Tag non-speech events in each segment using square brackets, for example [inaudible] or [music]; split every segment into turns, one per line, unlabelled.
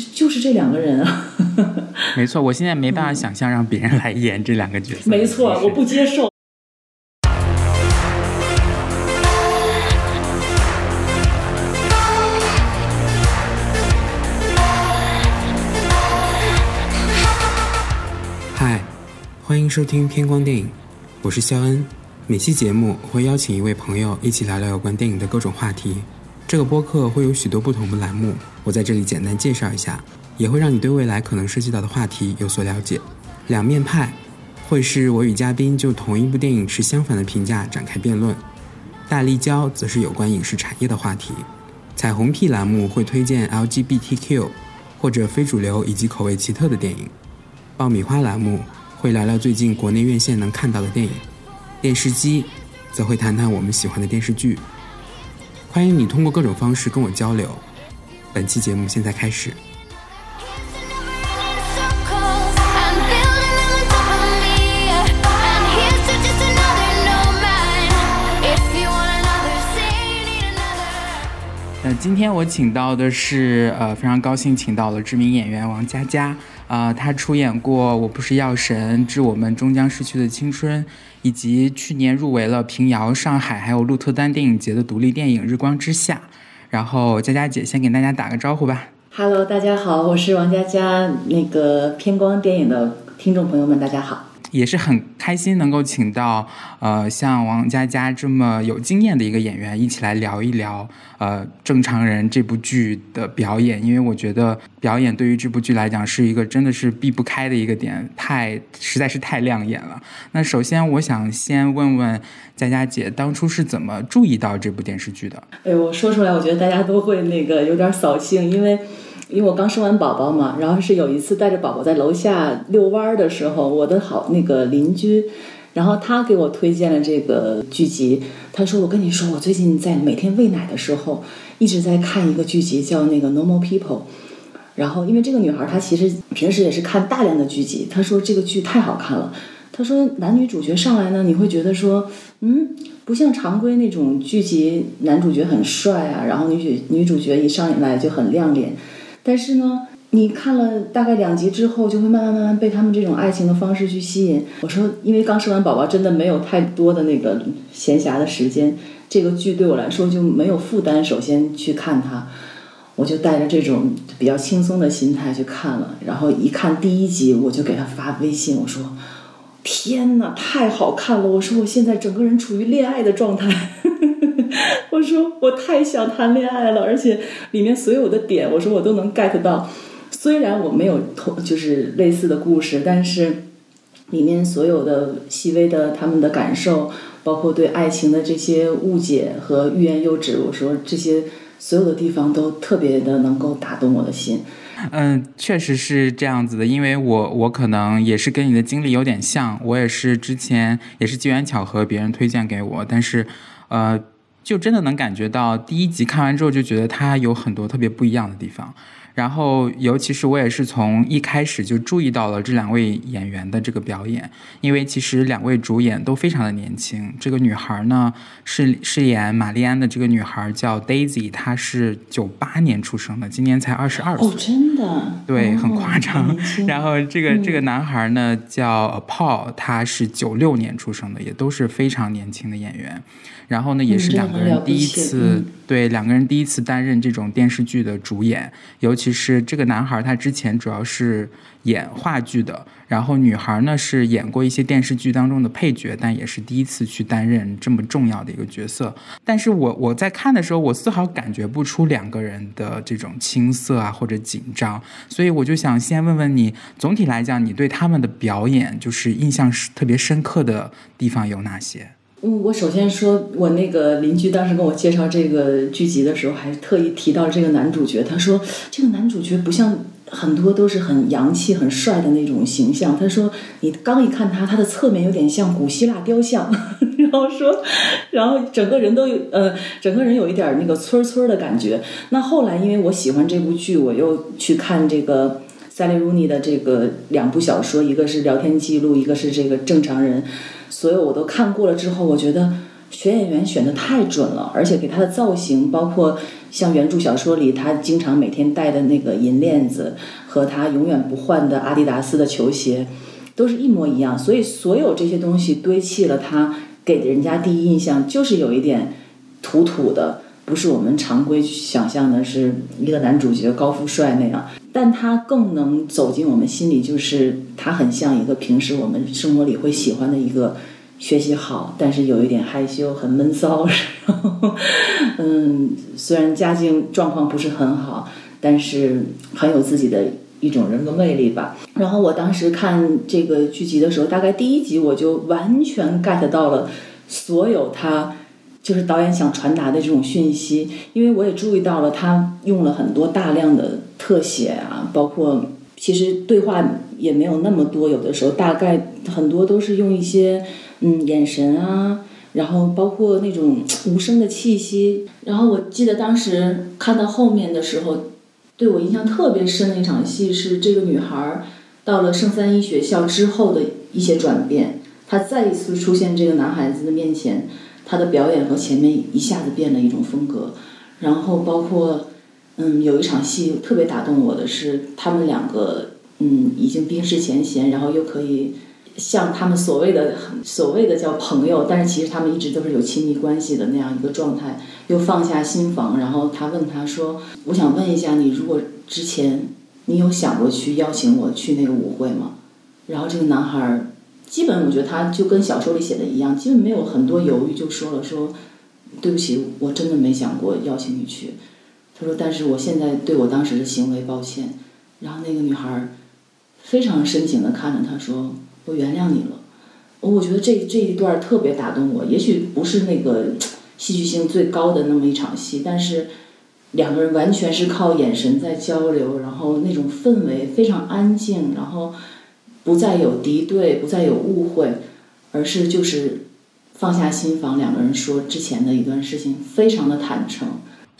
就就是这两个人啊。[laughs]
没错，我现在没办法想象让别人来演这两个角色。
没错，我不接受。
嗨，欢迎收听偏光电影，我是肖恩。每期节目会邀请一位朋友一起聊聊有关电影的各种话题。这个播客会有许多不同的栏目，我在这里简单介绍一下，也会让你对未来可能涉及到的话题有所了解。两面派会是我与嘉宾就同一部电影持相反的评价展开辩论。大立交则是有关影视产业的话题。彩虹屁栏目会推荐 LGBTQ 或者非主流以及口味奇特的电影。爆米花栏目会聊聊最近国内院线能看到的电影。电视机则会谈谈我们喜欢的电视剧。欢迎你通过各种方式跟我交流。本期节目现在开始。
那，今天我请到的是，呃，非常高兴请到了知名演员王佳佳，啊，他出演过《我不是药神》《致我们终将逝去的青春》，以及去年入围了平遥、上海还有鹿特丹电影节的独立电影《日光之下》。然后佳佳姐先给大家打个招呼吧。
Hello，大家好，我是王佳佳，那个偏光电影的听众朋友们，大家好。
也是很开心能够请到呃像王佳佳这么有经验的一个演员一起来聊一聊呃正常人这部剧的表演，因为我觉得表演对于这部剧来讲是一个真的是避不开的一个点，太实在是太亮眼了。那首先我想先问问佳佳姐，当初是怎么注意到这部电视剧的？
哎，我说出来，我觉得大家都会那个有点扫兴，因为。因为我刚生完宝宝嘛，然后是有一次带着宝宝在楼下遛弯儿的时候，我的好那个邻居，然后他给我推荐了这个剧集。他说：“我跟你说，我最近在每天喂奶的时候，一直在看一个剧集，叫那个《Normal People》。然后，因为这个女孩她其实平时也是看大量的剧集。她说这个剧太好看了。她说男女主角上来呢，你会觉得说，嗯，不像常规那种剧集，男主角很帅啊，然后女主女主角一上来就很亮脸。”但是呢，你看了大概两集之后，就会慢慢慢慢被他们这种爱情的方式去吸引。我说，因为刚生完宝宝，真的没有太多的那个闲暇的时间，这个剧对我来说就没有负担。首先去看它，我就带着这种比较轻松的心态去看了。然后一看第一集，我就给他发微信，我说：“天哪，太好看了！”我说：“我现在整个人处于恋爱的状态。”我说我太想谈恋爱了，而且里面所有的点，我说我都能 get 到。虽然我没有同就是类似的故事，但是里面所有的细微的他们的感受，包括对爱情的这些误解和欲言又止，我说这些所有的地方都特别的能够打动我的心。
嗯，确实是这样子的，因为我我可能也是跟你的经历有点像，我也是之前也是机缘巧合别人推荐给我，但是呃。就真的能感觉到，第一集看完之后就觉得它有很多特别不一样的地方。然后，尤其是我也是从一开始就注意到了这两位演员的这个表演，因为其实两位主演都非常的年轻。这个女孩呢，是饰演玛丽安的这个女孩叫 Daisy，她是九八年出生的，今年才二十二岁。哦，
真的？
对，很夸张。然后这个这个男孩呢叫 Paul，他是九六年出生的，也都是非常年轻的演员。然后呢，也是两个人第一次对两个人第一次担任这种电视剧的主演，尤其是这个男孩，他之前主要是演话剧的，然后女孩呢是演过一些电视剧当中的配角，但也是第一次去担任这么重要的一个角色。但是我我在看的时候，我丝毫感觉不出两个人的这种青涩啊或者紧张，所以我就想先问问你，总体来讲，你对他们的表演就是印象是特别深刻的地方有哪些？
嗯，我首先说，我那个邻居当时跟我介绍这个剧集的时候，还特意提到这个男主角。他说，这个男主角不像很多都是很洋气、很帅的那种形象。他说，你刚一看他，他的侧面有点像古希腊雕像。[laughs] 然后说，然后整个人都有呃，整个人有一点那个村村的感觉。那后来，因为我喜欢这部剧，我又去看这个塞利·鲁尼的这个两部小说，一个是聊天记录，一个是这个正常人。所有我都看过了之后，我觉得选演员选的太准了，而且给他的造型，包括像原著小说里他经常每天戴的那个银链子和他永远不换的阿迪达斯的球鞋，都是一模一样。所以所有这些东西堆砌了他给人家第一印象就是有一点土土的，不是我们常规想象的是一个男主角高富帅那样。但他更能走进我们心里，就是他很像一个平时我们生活里会喜欢的一个。学习好，但是有一点害羞，很闷骚。然后，嗯，虽然家境状况不是很好，但是很有自己的一种人格魅力吧。然后我当时看这个剧集的时候，大概第一集我就完全 get 到了所有他就是导演想传达的这种讯息，因为我也注意到了他用了很多大量的特写啊，包括其实对话也没有那么多，有的时候大概很多都是用一些。嗯，眼神啊，然后包括那种无声的气息。然后我记得当时看到后面的时候，对我印象特别深的一场戏是这个女孩儿到了圣三一学校之后的一些转变。她再一次出现这个男孩子的面前，她的表演和前面一下子变了一种风格。然后包括，嗯，有一场戏特别打动我的是，他们两个嗯已经冰释前嫌，然后又可以。像他们所谓的所谓的叫朋友，但是其实他们一直都是有亲密关系的那样一个状态，又放下心防。然后他问他说：“我想问一下你，如果之前你有想过去邀请我去那个舞会吗？”然后这个男孩儿，基本我觉得他就跟小说里写的一样，基本没有很多犹豫就说了：“说对不起，我真的没想过邀请你去。”他说：“但是我现在对我当时的行为抱歉。”然后那个女孩非常深情的看着他说。我原谅你了，我觉得这这一段特别打动我。也许不是那个戏剧性最高的那么一场戏，但是两个人完全是靠眼神在交流，然后那种氛围非常安静，然后不再有敌对，不再有误会，而是就是放下心防，两个人说之前的一段事情，非常的坦诚。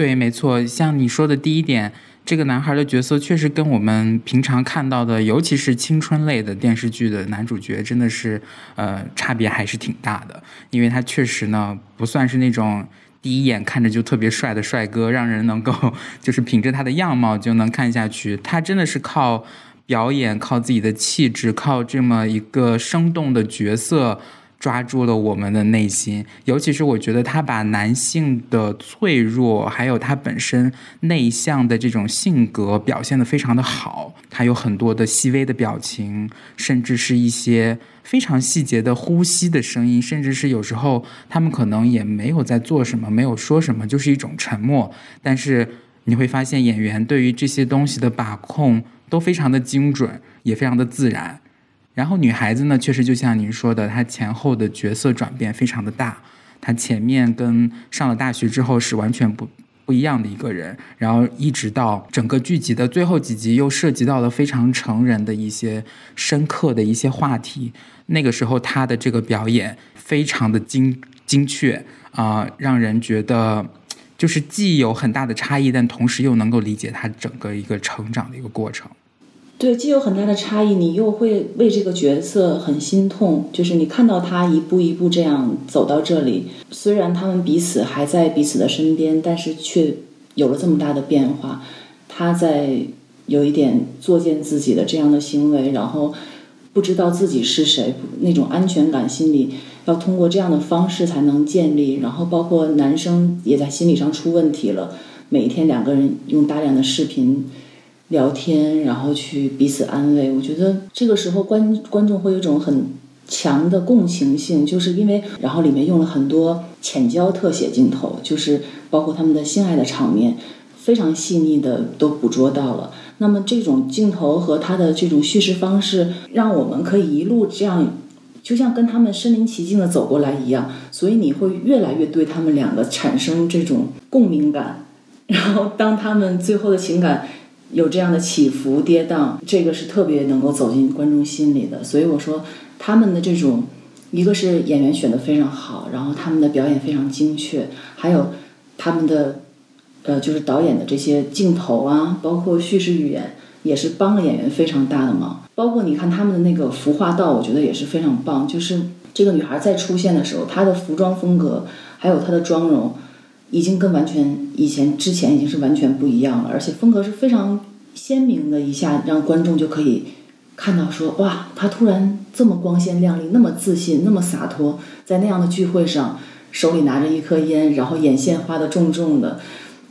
对，没错，像你说的第一点。这个男孩的角色确实跟我们平常看到的，尤其是青春类的电视剧的男主角，真的是呃差别还是挺大的。因为他确实呢，不算是那种第一眼看着就特别帅的帅哥，让人能够 [laughs] 就是凭着他的样貌就能看下去。他真的是靠表演、靠自己的气质、靠这么一个生动的角色。抓住了我们的内心，尤其是我觉得他把男性的脆弱，还有他本身内向的这种性格表现的非常的好。他有很多的细微的表情，甚至是一些非常细节的呼吸的声音，甚至是有时候他们可能也没有在做什么，没有说什么，就是一种沉默。但是你会发现，演员对于这些东西的把控都非常的精准，也非常的自然。然后女孩子呢，确实就像您说的，她前后的角色转变非常的大。她前面跟上了大学之后是完全不不一样的一个人，然后一直到整个剧集的最后几集，又涉及到了非常成人的一些深刻的一些话题。那个时候她的这个表演非常的精精确啊，让人觉得就是既有很大的差异，但同时又能够理解她整个一个成长的一个过程。
对，既有很大的差异，你又会为这个角色很心痛。就是你看到他一步一步这样走到这里，虽然他们彼此还在彼此的身边，但是却有了这么大的变化。他在有一点作践自己的这样的行为，然后不知道自己是谁，那种安全感心理要通过这样的方式才能建立。然后包括男生也在心理上出问题了，每天两个人用大量的视频。聊天，然后去彼此安慰。我觉得这个时候观观众会有一种很强的共情性，就是因为然后里面用了很多浅焦特写镜头，就是包括他们的性爱的场面，非常细腻的都捕捉到了。那么这种镜头和他的这种叙事方式，让我们可以一路这样，就像跟他们身临其境的走过来一样。所以你会越来越对他们两个产生这种共鸣感。然后当他们最后的情感。有这样的起伏跌宕，这个是特别能够走进观众心里的。所以我说，他们的这种，一个是演员选的非常好，然后他们的表演非常精确，还有他们的，呃，就是导演的这些镜头啊，包括叙事语言，也是帮了演员非常大的忙。包括你看他们的那个服化道，我觉得也是非常棒。就是这个女孩再出现的时候，她的服装风格还有她的妆容，已经跟完全以前之前已经是完全不一样了，而且风格是非常鲜明的，一下让观众就可以看到说，哇，他突然这么光鲜亮丽，那么自信，那么洒脱，在那样的聚会上，手里拿着一颗烟，然后眼线画的重重的，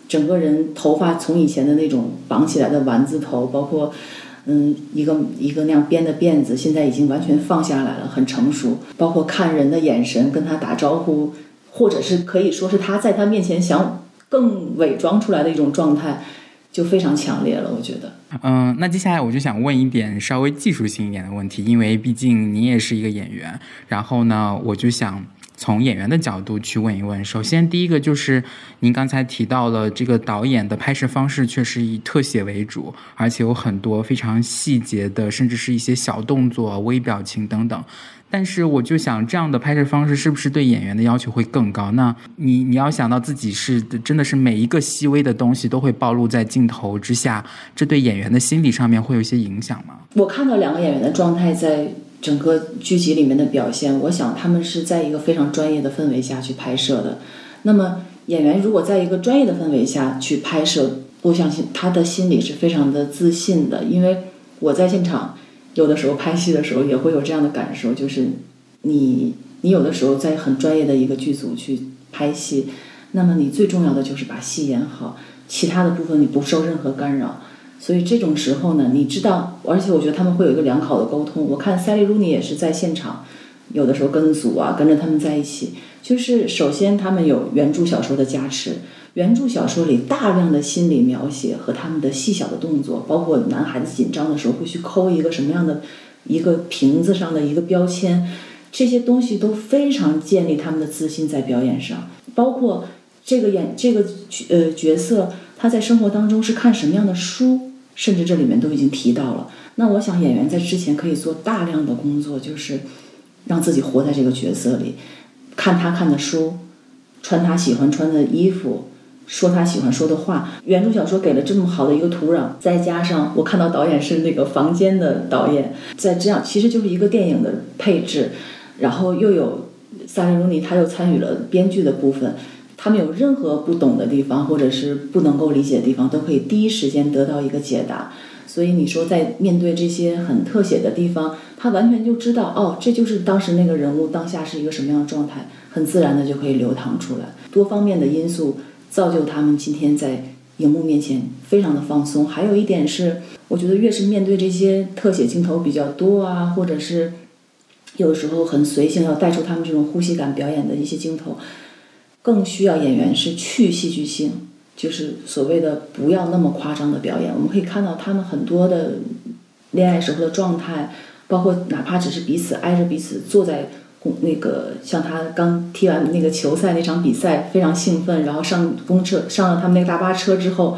整个人头发从以前的那种绑起来的丸子头，包括。嗯，一个一个那样编的辫子，现在已经完全放下来了，很成熟。包括看人的眼神，跟他打招呼，或者是可以说是他在他面前想更伪装出来的一种状态，就非常强烈了。我觉得。
嗯，那接下来我就想问一点稍微技术性一点的问题，因为毕竟你也是一个演员，然后呢，我就想。从演员的角度去问一问，首先第一个就是您刚才提到了这个导演的拍摄方式，确实以特写为主，而且有很多非常细节的，甚至是一些小动作、微表情等等。但是我就想，这样的拍摄方式是不是对演员的要求会更高？那你你要想到自己是真的是每一个细微的东西都会暴露在镜头之下，这对演员的心理上面会有一些影响吗？
我看到两个演员的状态在。整个剧集里面的表现，我想他们是在一个非常专业的氛围下去拍摄的。那么演员如果在一个专业的氛围下去拍摄，我相信他的心里是非常的自信的。因为我在现场有的时候拍戏的时候也会有这样的感受，就是你你有的时候在很专业的一个剧组去拍戏，那么你最重要的就是把戏演好，其他的部分你不受任何干扰。所以这种时候呢，你知道，而且我觉得他们会有一个良好的沟通。我看塞利·鲁尼也是在现场，有的时候跟组啊，跟着他们在一起。就是首先他们有原著小说的加持，原著小说里大量的心理描写和他们的细小的动作，包括男孩子紧张的时候会去抠一个什么样的一个瓶子上的一个标签，这些东西都非常建立他们的自信在表演上。包括这个演这个呃角色他在生活当中是看什么样的书。甚至这里面都已经提到了。那我想演员在之前可以做大量的工作，就是让自己活在这个角色里，看他看的书，穿他喜欢穿的衣服，说他喜欢说的话。原著小说给了这么好的一个土壤，再加上我看到导演是那个房间的导演，在这样其实就是一个电影的配置，然后又有萨利·鲁尼，他又参与了编剧的部分。他们有任何不懂的地方，或者是不能够理解的地方，都可以第一时间得到一个解答。所以你说，在面对这些很特写的地方，他完全就知道，哦，这就是当时那个人物当下是一个什么样的状态，很自然的就可以流淌出来。多方面的因素造就他们今天在荧幕面前非常的放松。还有一点是，我觉得越是面对这些特写镜头比较多啊，或者是有时候很随性要带出他们这种呼吸感表演的一些镜头。更需要演员是去戏剧性，就是所谓的不要那么夸张的表演。我们可以看到他们很多的恋爱时候的状态，包括哪怕只是彼此挨着彼此坐在那个，像他刚踢完那个球赛那场比赛，非常兴奋，然后上公车上了他们那个大巴车之后，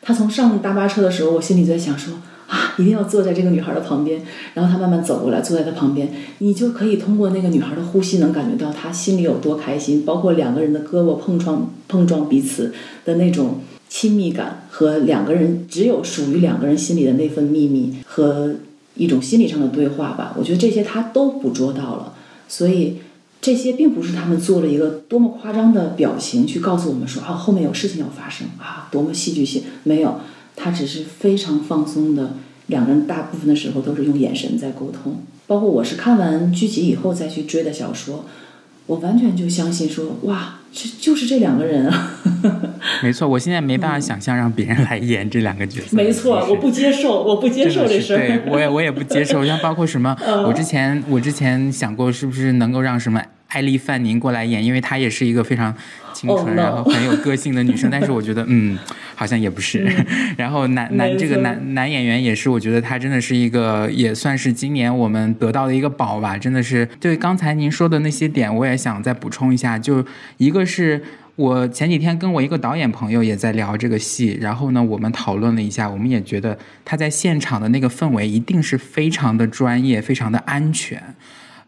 他从上大巴车的时候，我心里就在想说。啊，一定要坐在这个女孩的旁边，然后他慢慢走过来，坐在她旁边，你就可以通过那个女孩的呼吸，能感觉到她心里有多开心。包括两个人的胳膊碰撞、碰撞彼此的那种亲密感，和两个人只有属于两个人心里的那份秘密和一种心理上的对话吧。我觉得这些他都捕捉到了，所以这些并不是他们做了一个多么夸张的表情去告诉我们说啊后面有事情要发生啊多么戏剧性，没有。他只是非常放松的，两个人大部分的时候都是用眼神在沟通。包括我是看完剧集以后再去追的小说，我完全就相信说，哇，这就是这两个人啊！[laughs]
没错，我现在没办法想象让别人来演这两个角色。
没错，我不接受，我不接受这事儿。
对，我也我也不接受。像包括什么，[laughs] 我之前我之前想过，是不是能够让什么艾丽范宁过来演，因为她也是一个非常。清纯，然后很有个性的女生，但是我觉得，嗯，好像也不是。[laughs] 然后男男这个男男演员也是，我觉得他真的是一个，也算是今年我们得到的一个宝吧。真的是，对刚才您说的那些点，我也想再补充一下。就一个是我前几天跟我一个导演朋友也在聊这个戏，然后呢，我们讨论了一下，我们也觉得他在现场的那个氛围一定是非常的专业，非常的安全。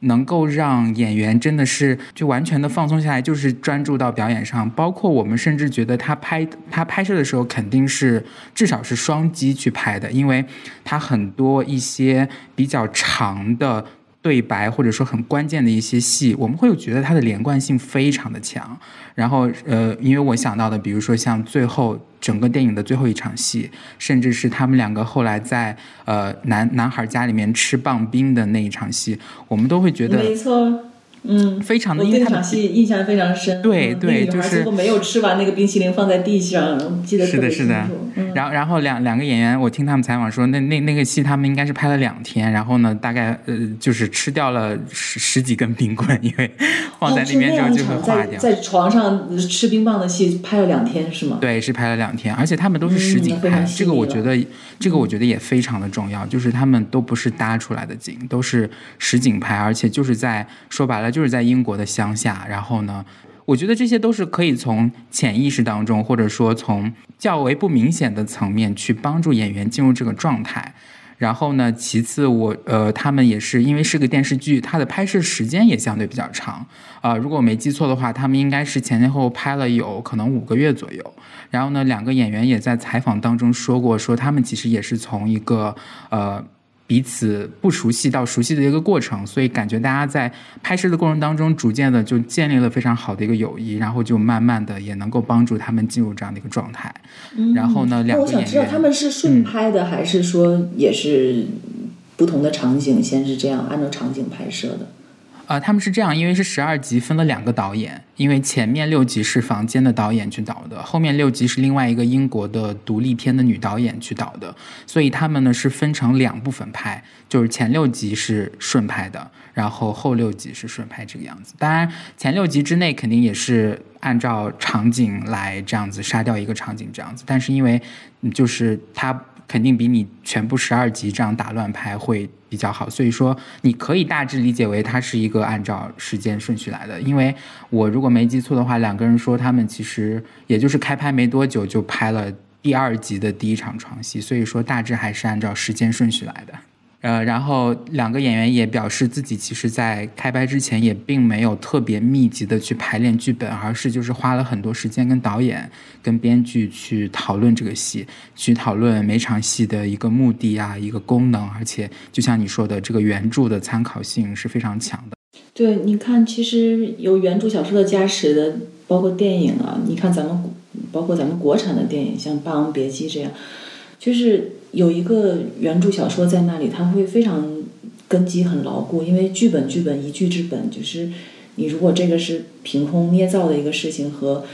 能够让演员真的是就完全的放松下来，就是专注到表演上。包括我们甚至觉得他拍他拍摄的时候肯定是至少是双机去拍的，因为他很多一些比较长的对白或者说很关键的一些戏，我们会觉得它的连贯性非常的强。然后，呃，因为我想到的，比如说像最后整个电影的最后一场戏，甚至是他们两个后来在呃男男孩家里面吃棒冰的那一场戏，我们都会觉得
没错。嗯，
非常的，
因为那场戏印象非常深。
对对，就是
最后没有吃完那个冰淇淋放在地上，记得
是的，是的。然后，然后两两个演员，我听他们采访说，那那那个戏他们应该是拍了两天，然后呢，大概呃就是吃掉了十十几根冰棍，因为放在那边之后就会化掉。
在床上吃冰棒的戏拍了两天是吗？
对，是拍了两天，而且他们都是实景拍，这个我觉得这个我觉得也非常的重要，就是他们都不是搭出来的景，都是实景拍，而且就是在说白了。就是在英国的乡下，然后呢，我觉得这些都是可以从潜意识当中，或者说从较为不明显的层面去帮助演员进入这个状态。然后呢，其次我呃，他们也是因为是个电视剧，它的拍摄时间也相对比较长啊。如果我没记错的话，他们应该是前前后后拍了有可能五个月左右。然后呢，两个演员也在采访当中说过，说他们其实也是从一个呃。彼此不熟悉到熟悉的一个过程，所以感觉大家在拍摄的过程当中，逐渐的就建立了非常好的一个友谊，然后就慢慢的也能够帮助他们进入这样的一个状态。然后呢，两个演员，我
想知道他们是顺拍的，还是说也是不同的场景，先是这样按照场景拍摄的。
呃，他们是这样，因为是十二集分了两个导演，因为前面六集是房间的导演去导的，后面六集是另外一个英国的独立片的女导演去导的，所以他们呢是分成两部分拍，就是前六集是顺拍的，然后后六集是顺拍这个样子。当然，前六集之内肯定也是按照场景来这样子杀掉一个场景这样子，但是因为就是他。肯定比你全部十二集这样打乱拍会比较好，所以说你可以大致理解为它是一个按照时间顺序来的。因为我如果没记错的话，两个人说他们其实也就是开拍没多久就拍了第二集的第一场床戏，所以说大致还是按照时间顺序来的。呃，然后两个演员也表示自己其实，在开拍之前也并没有特别密集的去排练剧本，而是就是花了很多时间跟导演、跟编剧去讨论这个戏，去讨论每场戏的一个目的啊、一个功能，而且就像你说的，这个原著的参考性是非常强的。
对，你看，其实有原著小说的加持的，包括电影啊，你看咱们，包括咱们国产的电影，像《霸王别姬》这样，就是。有一个原著小说在那里，它会非常根基很牢固，因为剧本剧本一剧之本，就是你如果这个是凭空捏造的一个事情，和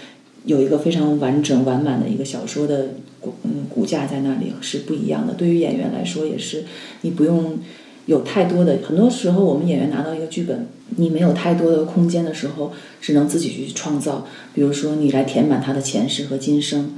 有一个非常完整完满的一个小说的骨嗯骨架在那里是不一样的。对于演员来说也是，你不用有太多的，很多时候我们演员拿到一个剧本，你没有太多的空间的时候，只能自己去创造。比如说你来填满他的前世和今生，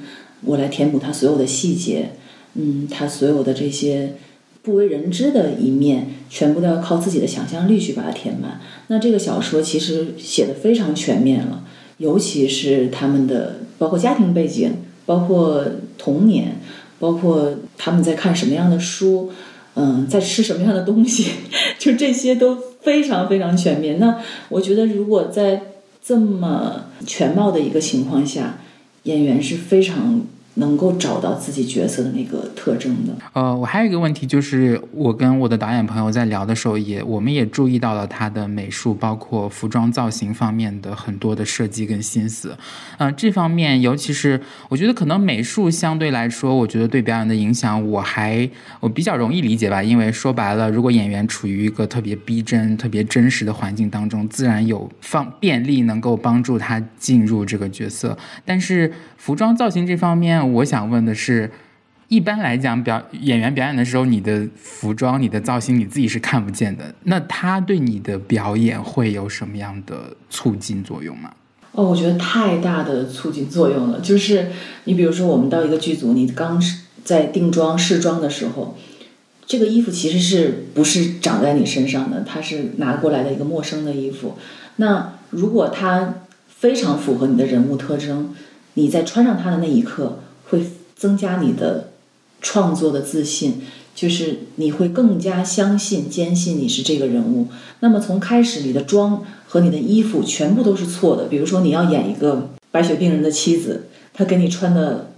我来填补他所有的细节。嗯，他所有的这些不为人知的一面，全部都要靠自己的想象力去把它填满。那这个小说其实写的非常全面了，尤其是他们的包括家庭背景，包括童年，包括他们在看什么样的书，嗯，在吃什么样的东西，[laughs] 就这些都非常非常全面。那我觉得，如果在这么全貌的一个情况下，演员是非常。能够找到自己角色的那个特征的。
呃，我还有一个问题，就是我跟我的导演朋友在聊的时候，也我们也注意到了他的美术，包括服装造型方面的很多的设计跟心思。嗯，这方面，尤其是我觉得可能美术相对来说，我觉得对表演的影响，我还我比较容易理解吧。因为说白了，如果演员处于一个特别逼真、特别真实的环境当中，自然有方便利能够帮助他进入这个角色。但是服装造型这方面，我想问的是，一般来讲，表演员表演的时候，你的服装、你的造型，你自己是看不见的。那他对你的表演会有什么样的促进作用吗？
哦，我觉得太大的促进作用了。就是你比如说，我们到一个剧组，你刚在定妆试妆的时候，这个衣服其实是不是长在你身上的？它是拿过来的一个陌生的衣服。那如果它非常符合你的人物特征，你在穿上它的那一刻。会增加你的创作的自信，就是你会更加相信、坚信你是这个人物。那么从开始，你的妆和你的衣服全部都是错的。比如说，你要演一个白血病人的妻子，他给你穿的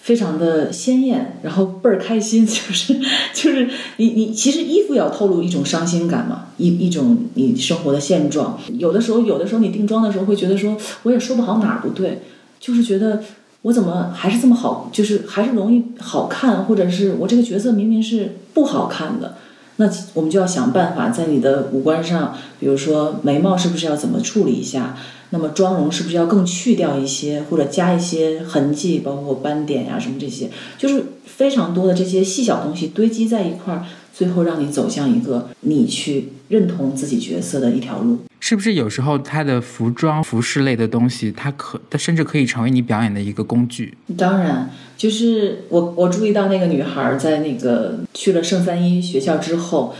非常的鲜艳，然后倍儿开心，[laughs] 就是就是你你其实衣服要透露一种伤心感嘛，一一种你生活的现状。有的时候有的时候你定妆的时候会觉得说，我也说不好哪儿不对，就是觉得我怎么还是这么好，就是还是容易好看，或者是我这个角色明明是不好看的，那我们就要想办法在你的五官上，比如说眉毛是不是要怎么处理一下。那么妆容是不是要更去掉一些，或者加一些痕迹，包括斑点呀什么这些，就是非常多的这些细小东西堆积在一块儿，最后让你走向一个你去认同自己角色的一条路。
是不是有时候他的服装、服饰类的东西，它可它甚至可以成为你表演的一个工具？
当然，就是我我注意到那个女孩在那个去了圣三一学校之后。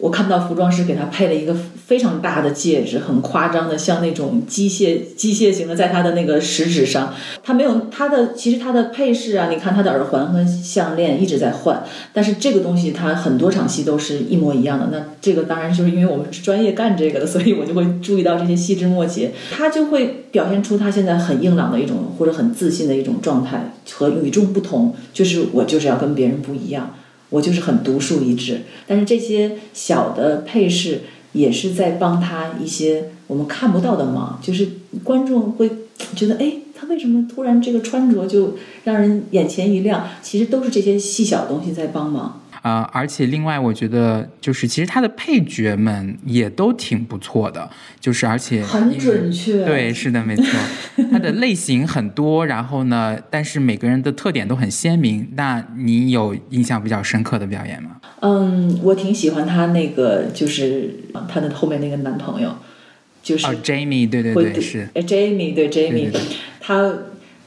我看到服装师给她配了一个非常大的戒指，很夸张的，像那种机械机械型的，在她的那个食指上。她没有她的，其实她的配饰啊，你看她的耳环和项链一直在换，但是这个东西她很多场戏都是一模一样的。那这个当然就是因为我们是专业干这个的，所以我就会注意到这些细枝末节。她就会表现出她现在很硬朗的一种或者很自信的一种状态和与众不同，就是我就是要跟别人不一样。我就是很独树一帜，但是这些小的配饰也是在帮他一些我们看不到的忙，就是观众会觉得，哎，他为什么突然这个穿着就让人眼前一亮？其实都是这些细小东西在帮忙。
呃，而且另外，我觉得就是其实他的配角们也都挺不错的，就是而且
很准确。
对，是的，没错。[laughs] 他的类型很多，然后呢，但是每个人的特点都很鲜明。那你有印象比较深刻的表演吗？
嗯，我挺喜欢他那个，就是他的后面那个男朋友，就是哦
，Jamie，对对对，是。
哎，Jamie，对 Jamie，他。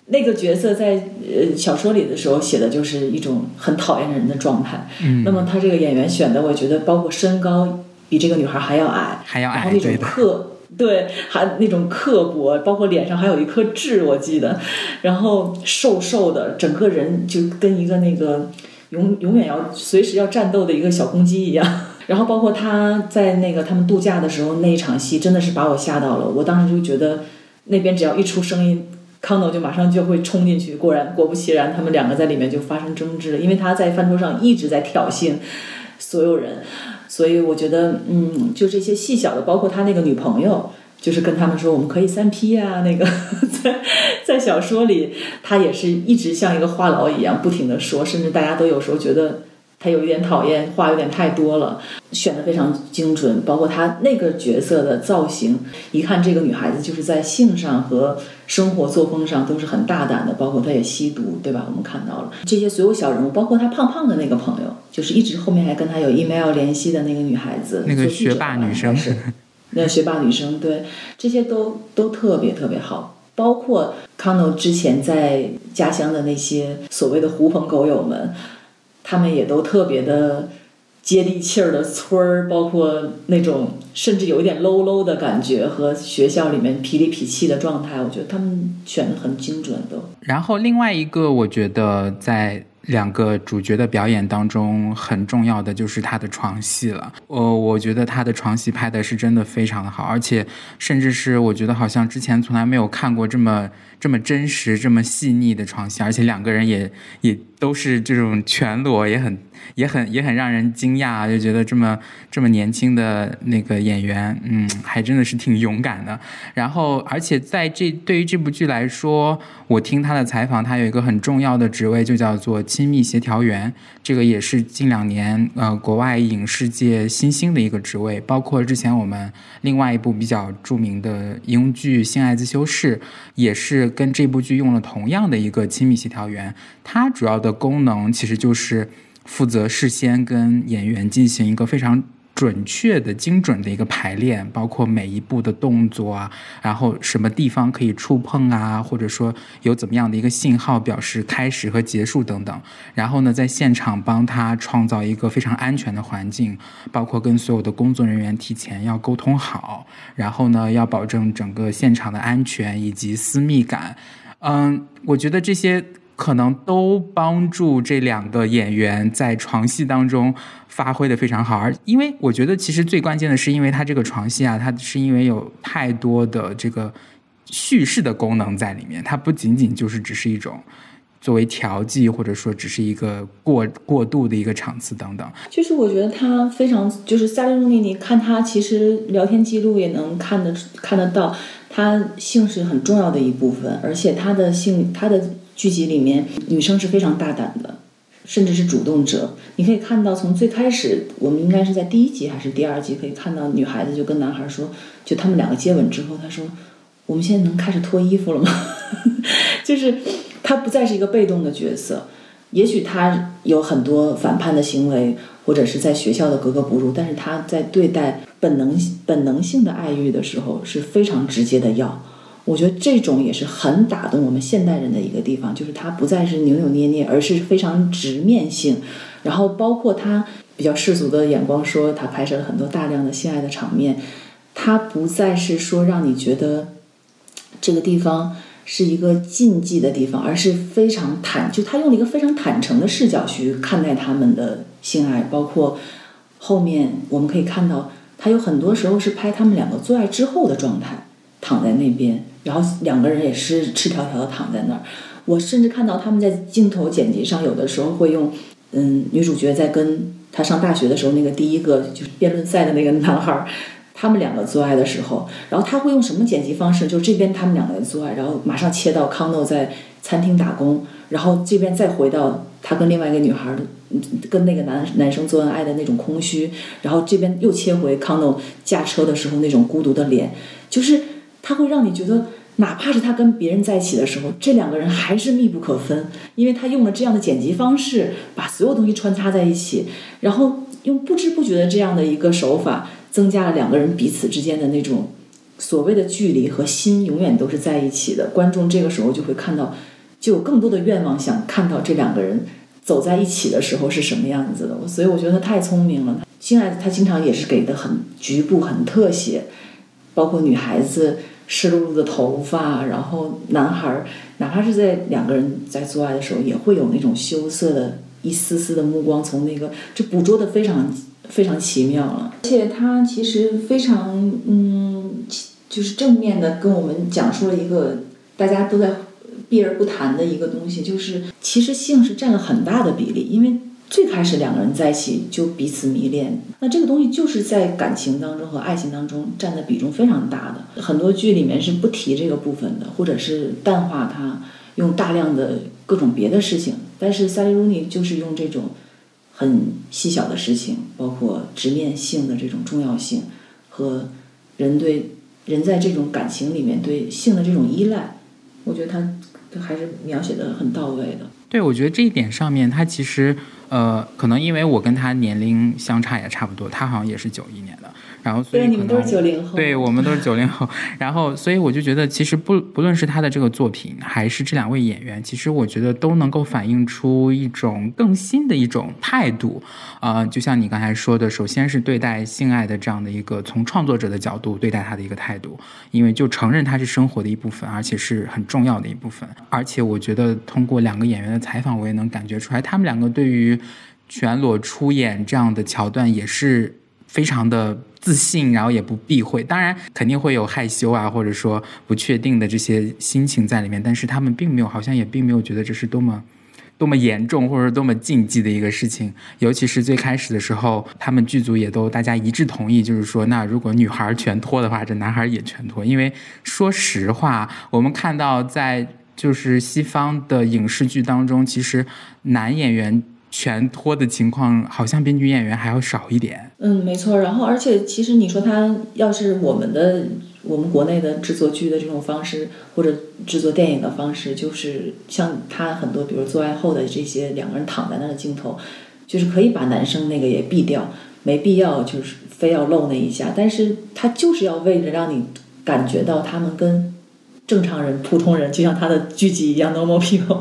那个角色在呃小说里的时候写的就是一种很讨厌人的状态。
嗯。
那么他这个演员选的，我觉得包括身高比这个女孩还要矮，
还要矮，
然后那种刻对，还那种刻薄，包括脸上还有一颗痣，我记得。然后瘦瘦的，整个人就跟一个那个永永远要随时要战斗的一个小公鸡一样。[laughs] 然后包括他在那个他们度假的时候那一场戏，真的是把我吓到了。我当时就觉得那边只要一出声音。康诺就马上就会冲进去，果然果不其然，他们两个在里面就发生争执了，因为他在饭桌上一直在挑衅所有人，所以我觉得，嗯，就这些细小的，包括他那个女朋友，就是跟他们说我们可以三 P 啊，那个 [laughs] 在在小说里，他也是一直像一个话痨一样不停的说，甚至大家都有时候觉得。他有一点讨厌，话有点太多了，选的非常精准，包括他那个角色的造型，一看这个女孩子就是在性上和生活作风上都是很大胆的，包括她也吸毒，对吧？我们看到了这些所有小人物，包括他胖胖的那个朋友，就是一直后面还跟他有 email 联系的那个女孩子，
那个学霸女生
是，[laughs] 那学霸女生，对，这些都都特别特别好，包括康诺之前在家乡的那些所谓的狐朋狗友们。他们也都特别的接地气儿的村儿，包括那种甚至有一点 low low 的感觉和学校里面痞里痞气的状态，我觉得他们选的很精准都。
然后另外一个，我觉得在。两个主角的表演当中，很重要的就是他的床戏了。呃，我觉得他的床戏拍的是真的非常的好，而且甚至是我觉得好像之前从来没有看过这么这么真实、这么细腻的床戏，而且两个人也也都是这种全裸，也很。也很也很让人惊讶，就觉得这么这么年轻的那个演员，嗯，还真的是挺勇敢的。然后，而且在这对于这部剧来说，我听他的采访，他有一个很重要的职位，就叫做亲密协调员。这个也是近两年呃国外影视界新兴的一个职位。包括之前我们另外一部比较著名的英剧《性爱自修室》，也是跟这部剧用了同样的一个亲密协调员。它主要的功能其实就是。负责事先跟演员进行一个非常准确的、精准的一个排练，包括每一步的动作啊，然后什么地方可以触碰啊，或者说有怎么样的一个信号表示开始和结束等等。然后呢，在现场帮他创造一个非常安全的环境，包括跟所有的工作人员提前要沟通好，然后呢，要保证整个现场的安全以及私密感。嗯，我觉得这些。可能都帮助这两个演员在床戏当中发挥的非常好，而因为我觉得其实最关键的是，因为他这个床戏啊，它是因为有太多的这个叙事的功能在里面，它不仅仅就是只是一种作为调剂，或者说只是一个过过渡的一个场次等等。
就是我觉得他非常，就是萨利·鲁尼，你看他其实聊天记录也能看得看得到，他性是很重要的一部分，而且他的性，他的剧集里面女生是非常大胆的。甚至是主动者，你可以看到，从最开始，我们应该是在第一集还是第二集，可以看到女孩子就跟男孩说，就他们两个接吻之后，他说：“我们现在能开始脱衣服了吗？” [laughs] 就是他不再是一个被动的角色，也许他有很多反叛的行为，或者是在学校的格格不入，但是他在对待本能本能性的爱欲的时候是非常直接的要。我觉得这种也是很打动我们现代人的一个地方，就是他不再是扭扭捏捏，而是非常直面性。然后包括他比较世俗的眼光，说他拍摄了很多大量的性爱的场面，他不再是说让你觉得这个地方是一个禁忌的地方，而是非常坦，就他用了一个非常坦诚的视角去看待他们的性爱。包括后面我们可以看到，他有很多时候是拍他们两个做爱之后的状态，躺在那边。然后两个人也是赤条条的躺在那儿，我甚至看到他们在镜头剪辑上，有的时候会用，嗯，女主角在跟他上大学的时候那个第一个就是辩论赛的那个男孩，他们两个做爱的时候，然后他会用什么剪辑方式？就是这边他们两个人做爱，然后马上切到康诺在餐厅打工，然后这边再回到他跟另外一个女孩的，跟那个男男生做爱的那种空虚，然后这边又切回康诺驾车的时候那种孤独的脸，就是。他会让你觉得，哪怕是他跟别人在一起的时候，这两个人还是密不可分，因为他用了这样的剪辑方式，把所有东西穿插在一起，然后用不知不觉的这样的一个手法，增加了两个人彼此之间的那种所谓的距离和心永远都是在一起的。观众这个时候就会看到，就有更多的愿望想看到这两个人走在一起的时候是什么样子的。所以我觉得他太聪明了。现在他经常也是给的很局部、很特写，包括女孩子。湿漉漉的头发，然后男孩儿，哪怕是在两个人在做爱的时候，也会有那种羞涩的一丝丝的目光从那个，就捕捉的非常非常奇妙了。而且他其实非常嗯，就是正面的跟我们讲述了一个大家都在避而不谈的一个东西，就是其实性是占了很大的比例，因为。最开始两个人在一起就彼此迷恋，那这个东西就是在感情当中和爱情当中占的比重非常大的。很多剧里面是不提这个部分的，或者是淡化它，用大量的各种别的事情。但是萨利·鲁尼就是用这种很细小的事情，包括直面性的这种重要性和人对人在这种感情里面对性的这种依赖，我觉得他他还是描写的很到位的。
对，我觉得这一点上面，他其实。呃，可能因为我跟他年龄相差也差不多，他好像也是九一年，然后所以
你们都是九零后，
对我们都是九零后，[laughs] 然后所以我就觉得，其实不不论是他的这个作品，还是这两位演员，其实我觉得都能够反映出一种更新的一种态度，啊，就像你刚才说的，首先是对待性爱的这样的一个从创作者的角度对待他的一个态度，因为就承认它是生活的一部分，而且是很重要的一部分，而且我觉得通过两个演员的采访，我也能感觉出来，他们两个对于全裸出演这样的桥段也是非常的自信，然后也不避讳。当然肯定会有害羞啊，或者说不确定的这些心情在里面，但是他们并没有，好像也并没有觉得这是多么多么严重或者多么禁忌的一个事情。尤其是最开始的时候，他们剧组也都大家一致同意，就是说，那如果女孩全脱的话，这男孩也全脱。因为说实话，我们看到在就是西方的影视剧当中，其实男演员。全脱的情况好像比女演员还要少一点。
嗯，没错。然后，而且其实你说他要是我们的我们国内的制作剧的这种方式，或者制作电影的方式，就是像他很多，比如做爱后的这些两个人躺在那的镜头，就是可以把男生那个也避掉，没必要就是非要露那一下。但是他就是要为了让你感觉到他们跟正常人、普通人，就像他的剧集一样，normal people。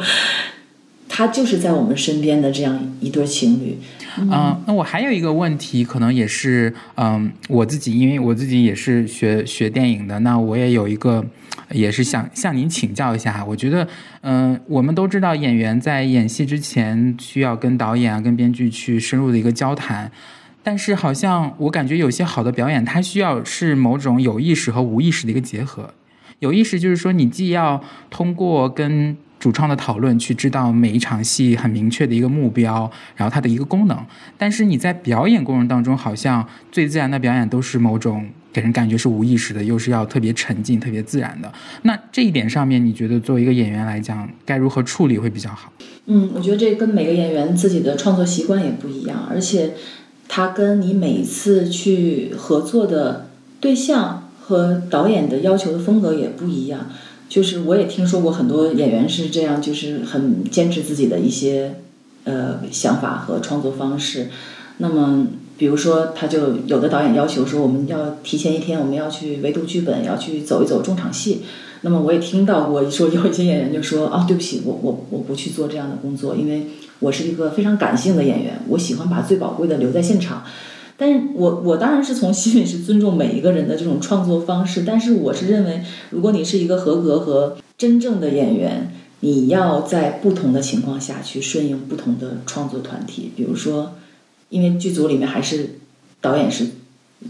他就是在我们身边的这样一对情侣。
嗯，那我还有一个问题，可能也是，嗯，我自己，因为我自己也是学学电影的，那我也有一个，也是想向您请教一下。我觉得，嗯，我们都知道演员在演戏之前需要跟导演啊、跟编剧去深入的一个交谈，但是好像我感觉有些好的表演，它需要是某种有意识和无意识的一个结合。有意识就是说，你既要通过跟主创的讨论去知道每一场戏很明确的一个目标，然后它的一个功能。但是你在表演过程当中，好像最自然的表演都是某种给人感觉是无意识的，又是要特别沉浸、特别自然的。那这一点上面，你觉得作为一个演员来讲，该如何处理会比较好？
嗯，我觉得这跟每个演员自己的创作习惯也不一样，而且他跟你每一次去合作的对象和导演的要求的风格也不一样。就是我也听说过很多演员是这样，就是很坚持自己的一些呃想法和创作方式。那么，比如说，他就有的导演要求说，我们要提前一天，我们要去围读剧本，要去走一走中场戏。那么，我也听到过说有一些演员就说啊，对不起，我我我不去做这样的工作，因为我是一个非常感性的演员，我喜欢把最宝贵的留在现场。但是我我当然是从心里是尊重每一个人的这种创作方式，但是我是认为，如果你是一个合格和真正的演员，你要在不同的情况下去顺应不同的创作团体。比如说，因为剧组里面还是导演是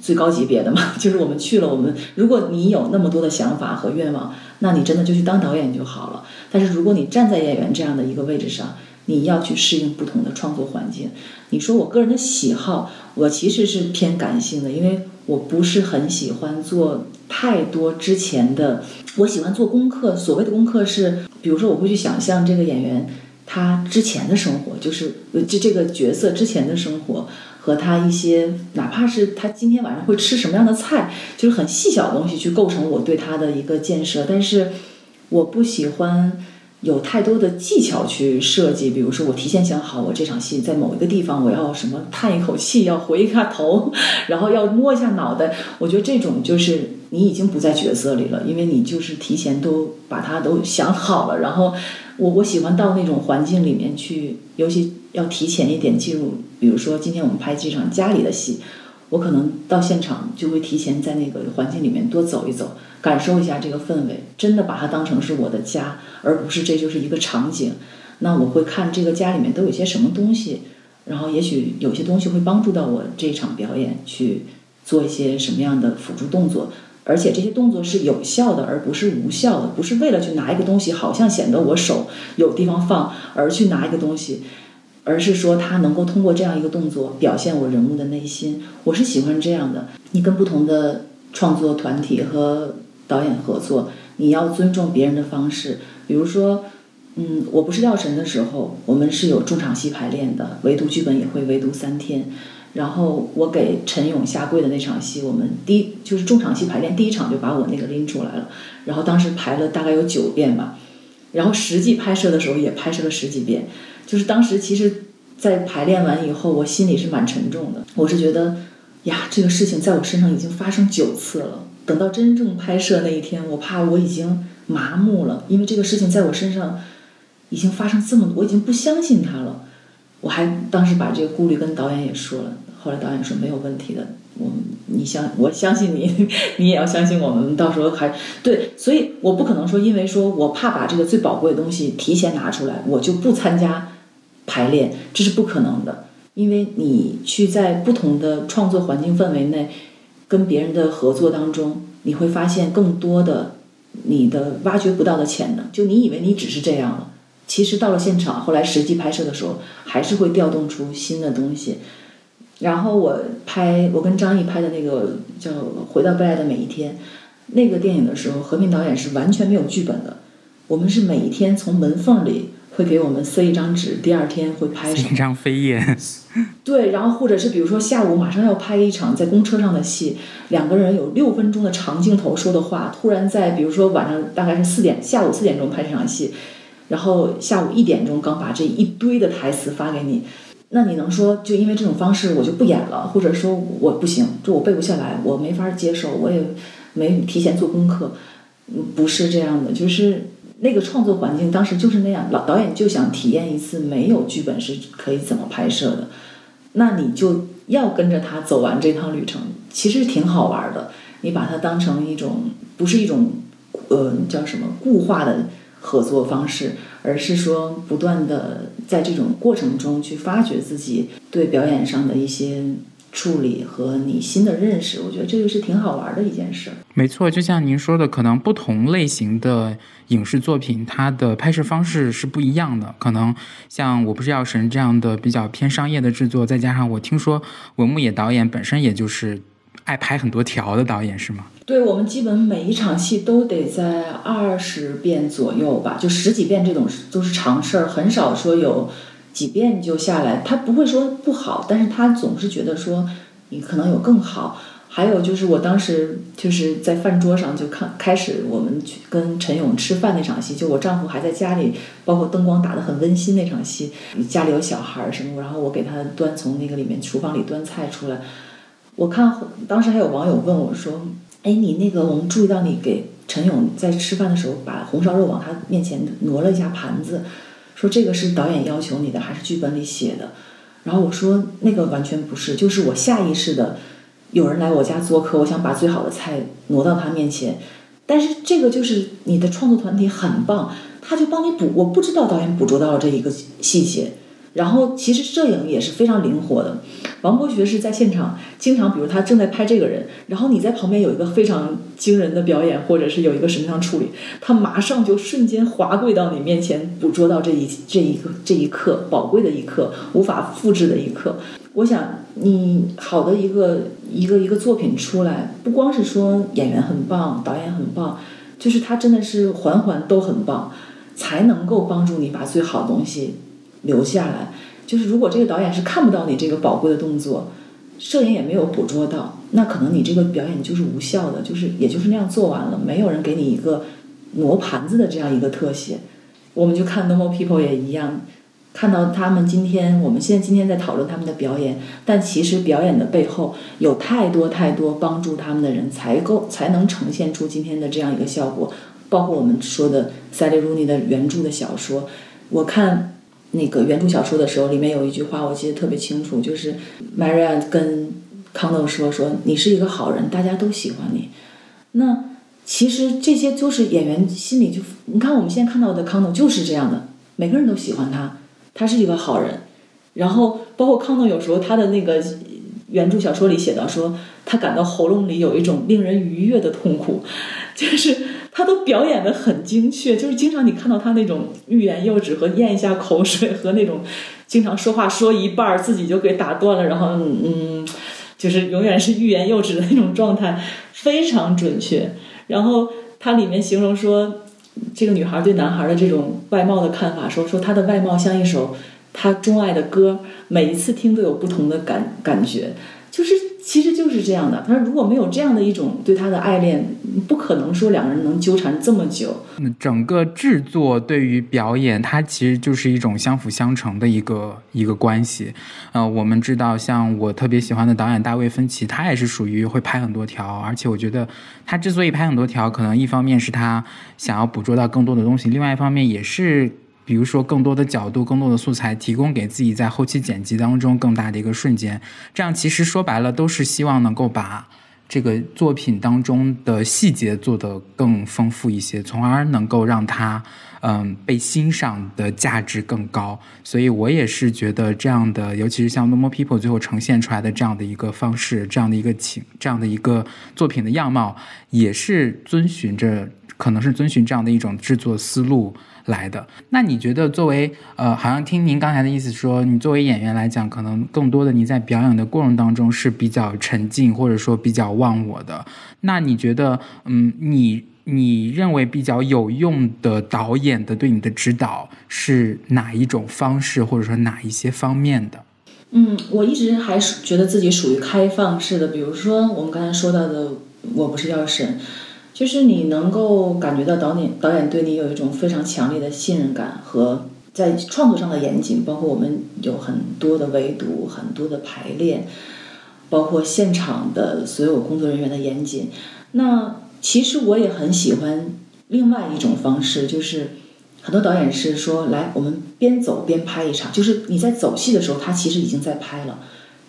最高级别的嘛，[laughs] 就是我们去了，我们如果你有那么多的想法和愿望，那你真的就去当导演就好了。但是如果你站在演员这样的一个位置上，你要去适应不同的创作环境。你说我个人的喜好，我其实是偏感性的，因为我不是很喜欢做太多之前的。我喜欢做功课，所谓的功课是，比如说我会去想象这个演员他之前的生活，就是呃这这个角色之前的生活和他一些，哪怕是他今天晚上会吃什么样的菜，就是很细小的东西去构成我对他的一个建设。但是我不喜欢。有太多的技巧去设计，比如说我提前想好，我这场戏在某一个地方，我要什么叹一口气，要回一下头，然后要摸一下脑袋。我觉得这种就是你已经不在角色里了，因为你就是提前都把它都想好了。然后我我喜欢到那种环境里面去，尤其要提前一点进入。比如说今天我们拍这场家里的戏，我可能到现场就会提前在那个环境里面多走一走。感受一下这个氛围，真的把它当成是我的家，而不是这就是一个场景。那我会看这个家里面都有些什么东西，然后也许有些东西会帮助到我这一场表演去做一些什么样的辅助动作，而且这些动作是有效的，而不是无效的，不是为了去拿一个东西，好像显得我手有地方放而去拿一个东西，而是说他能够通过这样一个动作表现我人物的内心。我是喜欢这样的。你跟不同的创作团体和导演合作，你要尊重别人的方式。比如说，嗯，我不是药神的时候，我们是有重场戏排练的，唯独剧本也会唯独三天。然后我给陈勇下跪的那场戏，我们第一就是重场戏排练第一场就把我那个拎出来了，然后当时排了大概有九遍吧，然后实际拍摄的时候也拍摄了十几遍。就是当时其实，在排练完以后，我心里是蛮沉重的。我是觉得，呀，这个事情在我身上已经发生九次了。等到真正拍摄那一天，我怕我已经麻木了，因为这个事情在我身上已经发生这么多，我已经不相信他了。我还当时把这个顾虑跟导演也说了，后来导演说没有问题的，我你相我相信你，[laughs] 你也要相信我们，到时候还对，所以我不可能说因为说我怕把这个最宝贵的东西提前拿出来，我就不参加排练，这是不可能的，因为你去在不同的创作环境氛围内。跟别人的合作当中，你会发现更多的你的挖掘不到的潜能。就你以为你只是这样了，其实到了现场，后来实际拍摄的时候，还是会调动出新的东西。然后我拍我跟张译拍的那个叫《回到被爱的每一天》那个电影的时候，和平导演是完全没有剧本的，我们是每一天从门缝里。会给我们塞一张纸，第二天会拍
一张飞页。
对，然后或者是比如说下午马上要拍一场在公车上的戏，两个人有六分钟的长镜头说的话，突然在比如说晚上大概是四点，下午四点钟拍这场戏，然后下午一点钟刚把这一堆的台词发给你，那你能说就因为这种方式我就不演了，或者说我不行，就我背不下来，我没法接受，我也没提前做功课，不是这样的，就是。那个创作环境当时就是那样，老导演就想体验一次没有剧本是可以怎么拍摄的，那你就要跟着他走完这趟旅程，其实挺好玩的。你把它当成一种不是一种呃叫什么固化的合作方式，而是说不断的在这种过程中去发掘自己对表演上的一些处理和你新的认识，我觉得这个是挺好玩的一件事。
没错，就像您说的，可能不同类型的影视作品，它的拍摄方式是不一样的。可能像《我不是药神》这样的比较偏商业的制作，再加上我听说文牧野导演本身也就是爱拍很多条的导演，是吗？
对，我们基本每一场戏都得在二十遍左右吧，就十几遍这种都是常事儿，很少说有。几遍就下来，他不会说不好，但是他总是觉得说你可能有更好。还有就是我当时就是在饭桌上就看开始我们去跟陈勇吃饭那场戏，就我丈夫还在家里，包括灯光打得很温馨那场戏，家里有小孩儿什么，然后我给他端从那个里面厨房里端菜出来。我看当时还有网友问我说：“哎，你那个我们注意到你给陈勇在吃饭的时候把红烧肉往他面前挪了一下盘子。”说这个是导演要求你的，还是剧本里写的？然后我说那个完全不是，就是我下意识的，有人来我家做客，我想把最好的菜挪到他面前。但是这个就是你的创作团体很棒，他就帮你补。我不知道导演捕捉到了这一个细节。然后其实摄影也是非常灵活的。王博学是在现场，经常比如他正在拍这个人，然后你在旁边有一个非常惊人的表演，或者是有一个什么样处理，他马上就瞬间滑跪到你面前，捕捉到这一这一个这一刻宝贵的一刻，无法复制的一刻。我想你好的一个一个一个作品出来，不光是说演员很棒，导演很棒，就是他真的是环环都很棒，才能够帮助你把最好的东西留下来。就是如果这个导演是看不到你这个宝贵的动作，摄影也没有捕捉到，那可能你这个表演就是无效的，就是也就是那样做完了，没有人给你一个挪盘子的这样一个特写。我们就看《No More People》也一样，看到他们今天，我们现在今天在讨论他们的表演，但其实表演的背后有太多太多帮助他们的人才够才能呈现出今天的这样一个效果。包括我们说的塞利·鲁尼的原著的小说，我看。那个原著小说的时候，里面有一句话我记得特别清楚，就是 Maria 跟康诺说：“说你是一个好人，大家都喜欢你。”那其实这些就是演员心里就，你看我们现在看到的康诺就是这样的，每个人都喜欢他，他是一个好人。然后包括康诺有时候他的那个原著小说里写到说，他感到喉咙里有一种令人愉悦的痛苦，就是。他都表演的很精确，就是经常你看到他那种欲言又止和咽一下口水和那种经常说话说一半儿自己就给打断了，然后嗯，就是永远是欲言又止的那种状态，非常准确。然后他里面形容说，这个女孩对男孩的这种外貌的看法，说说他的外貌像一首他钟爱的歌，每一次听都有不同的感感觉，就是。其实就是这样的。他说，如果没有这样的一种对他的爱恋，不可能说两个人能纠缠这么久。
整个制作对于表演，它其实就是一种相辅相成的一个一个关系。呃，我们知道，像我特别喜欢的导演大卫芬奇，他也是属于会拍很多条，而且我觉得他之所以拍很多条，可能一方面是他想要捕捉到更多的东西，另外一方面也是。比如说，更多的角度、更多的素材，提供给自己在后期剪辑当中更大的一个瞬间。这样其实说白了，都是希望能够把这个作品当中的细节做得更丰富一些，从而能够让它嗯被欣赏的价值更高。所以我也是觉得这样的，尤其是像《Normal People》最后呈现出来的这样的一个方式，这样的一个情，这样的一个作品的样貌，也是遵循着，可能是遵循这样的一种制作思路。来的，那你觉得作为呃，好像听您刚才的意思说，你作为演员来讲，可能更多的你在表演的过程当中是比较沉浸或者说比较忘我的。那你觉得，嗯，你你认为比较有用的导演的对你的指导是哪一种方式，或者说哪一些方面的？
嗯，我一直还是觉得自己属于开放式的，比如说我们刚才说到的，我不是药神。就是你能够感觉到导演导演对你有一种非常强烈的信任感和在创作上的严谨，包括我们有很多的围读、很多的排练，包括现场的所有工作人员的严谨。那其实我也很喜欢另外一种方式，就是很多导演是说：“来，我们边走边拍一场。”就是你在走戏的时候，他其实已经在拍了，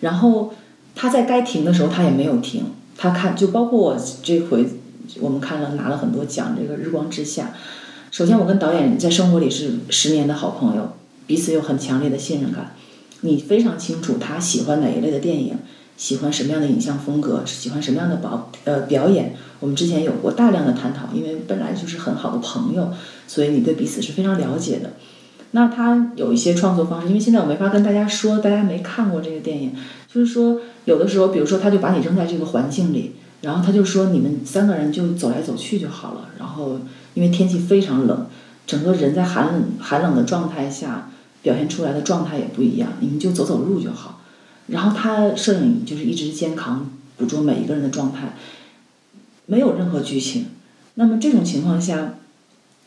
然后他在该停的时候他也没有停，他看就包括我这回。我们看了拿了很多奖，这个《日光之下》。首先，我跟导演在生活里是十年的好朋友，彼此有很强烈的信任感。你非常清楚他喜欢哪一类的电影，喜欢什么样的影像风格，喜欢什么样的表呃表演。我们之前有过大量的探讨，因为本来就是很好的朋友，所以你对彼此是非常了解的。那他有一些创作方式，因为现在我没法跟大家说，大家没看过这个电影，就是说有的时候，比如说他就把你扔在这个环境里，然后他就说你们三个人就走来走去就好了。然后因为天气非常冷，整个人在寒冷寒冷的状态下表现出来的状态也不一样，你们就走走路就好。然后他摄影就是一直肩扛捕捉每一个人的状态，没有任何剧情。那么这种情况下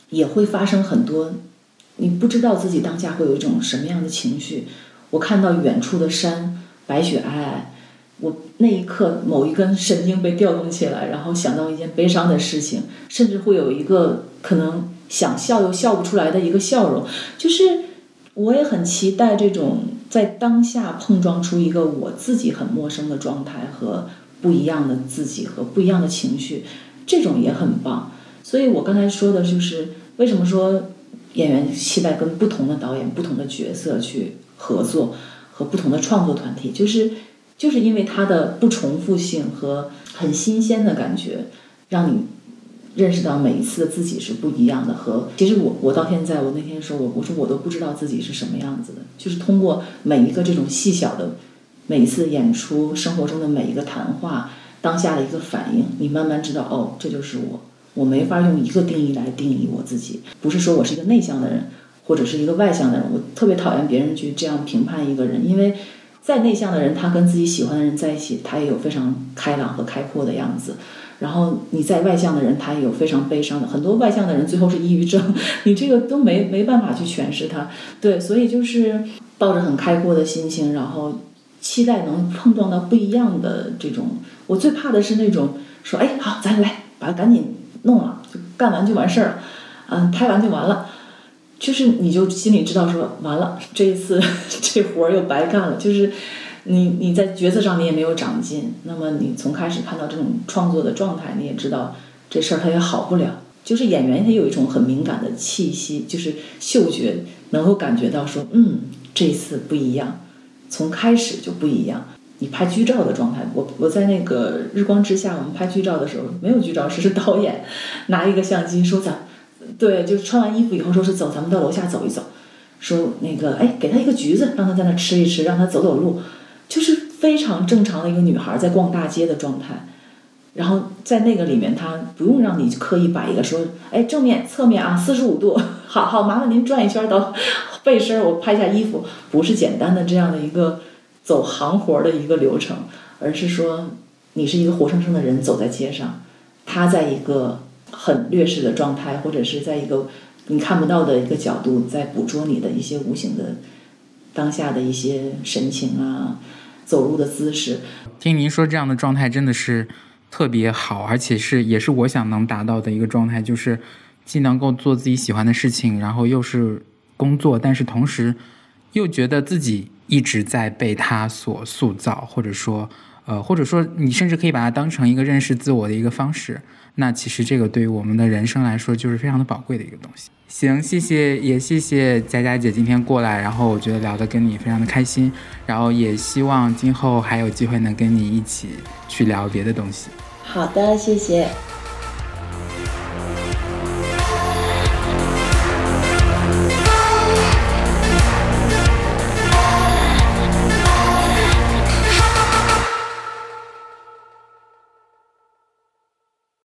也会发生很多。你不知道自己当下会有一种什么样的情绪。我看到远处的山，白雪皑皑，我那一刻某一根神经被调动起来，然后想到一件悲伤的事情，甚至会有一个可能想笑又笑不出来的一个笑容。就是我也很期待这种在当下碰撞出一个我自己很陌生的状态和不一样的自己和不一样的情绪，这种也很棒。所以我刚才说的就是为什么说。演员期待跟不同的导演、不同的角色去合作，和不同的创作团体，就是就是因为它的不重复性和很新鲜的感觉，让你认识到每一次的自己是不一样的。和其实我我到现在，我那天说我我说我都不知道自己是什么样子的，就是通过每一个这种细小的每一次演出、生活中的每一个谈话、当下的一个反应，你慢慢知道哦，这就是我。我没法用一个定义来定义我自己，不是说我是一个内向的人，或者是一个外向的人。我特别讨厌别人去这样评判一个人，因为再内向的人，他跟自己喜欢的人在一起，他也有非常开朗和开阔的样子。然后你在外向的人，他也有非常悲伤的。很多外向的人最后是抑郁症，[laughs] 你这个都没没办法去诠释他。对，所以就是抱着很开阔的心情，然后期待能碰撞到不一样的这种。我最怕的是那种说，哎，好，咱来，把它赶紧。弄了就干完就完事儿了，嗯，拍完就完了，就是你就心里知道说完了，这一次这活儿又白干了。就是你你在角色上你也没有长进，那么你从开始看到这种创作的状态，你也知道这事儿它也好不了。就是演员他有一种很敏感的气息，就是嗅觉能够感觉到说，嗯，这一次不一样，从开始就不一样。你拍剧照的状态，我我在那个日光之下，我们拍剧照的时候没有剧照师，是导演拿一个相机说咱，对，就穿完衣服以后说是走，咱们到楼下走一走，说那个哎，给他一个橘子，让他在那吃一吃，让他走走路，就是非常正常的一个女孩在逛大街的状态。然后在那个里面，他不用让你刻意摆一个说，哎，正面、侧面啊，四十五度，[laughs] 好好，麻烦您转一圈到 [laughs] 背身，我拍一下衣服，不是简单的这样的一个。走行活的一个流程，而是说你是一个活生生的人走在街上，他在一个很劣势的状态，或者是在一个你看不到的一个角度，在捕捉你的一些无形的当下的一些神情啊，走路的姿势。
听您说这样的状态真的是特别好，而且是也是我想能达到的一个状态，就是既能够做自己喜欢的事情，然后又是工作，但是同时又觉得自己。一直在被他所塑造，或者说，呃，或者说，你甚至可以把它当成一个认识自我的一个方式。那其实这个对于我们的人生来说，就是非常的宝贵的一个东西。行，谢谢，也谢谢佳佳姐今天过来，然后我觉得聊得跟你非常的开心，然后也希望今后还有机会能跟你一起去聊别的东西。
好的，谢谢。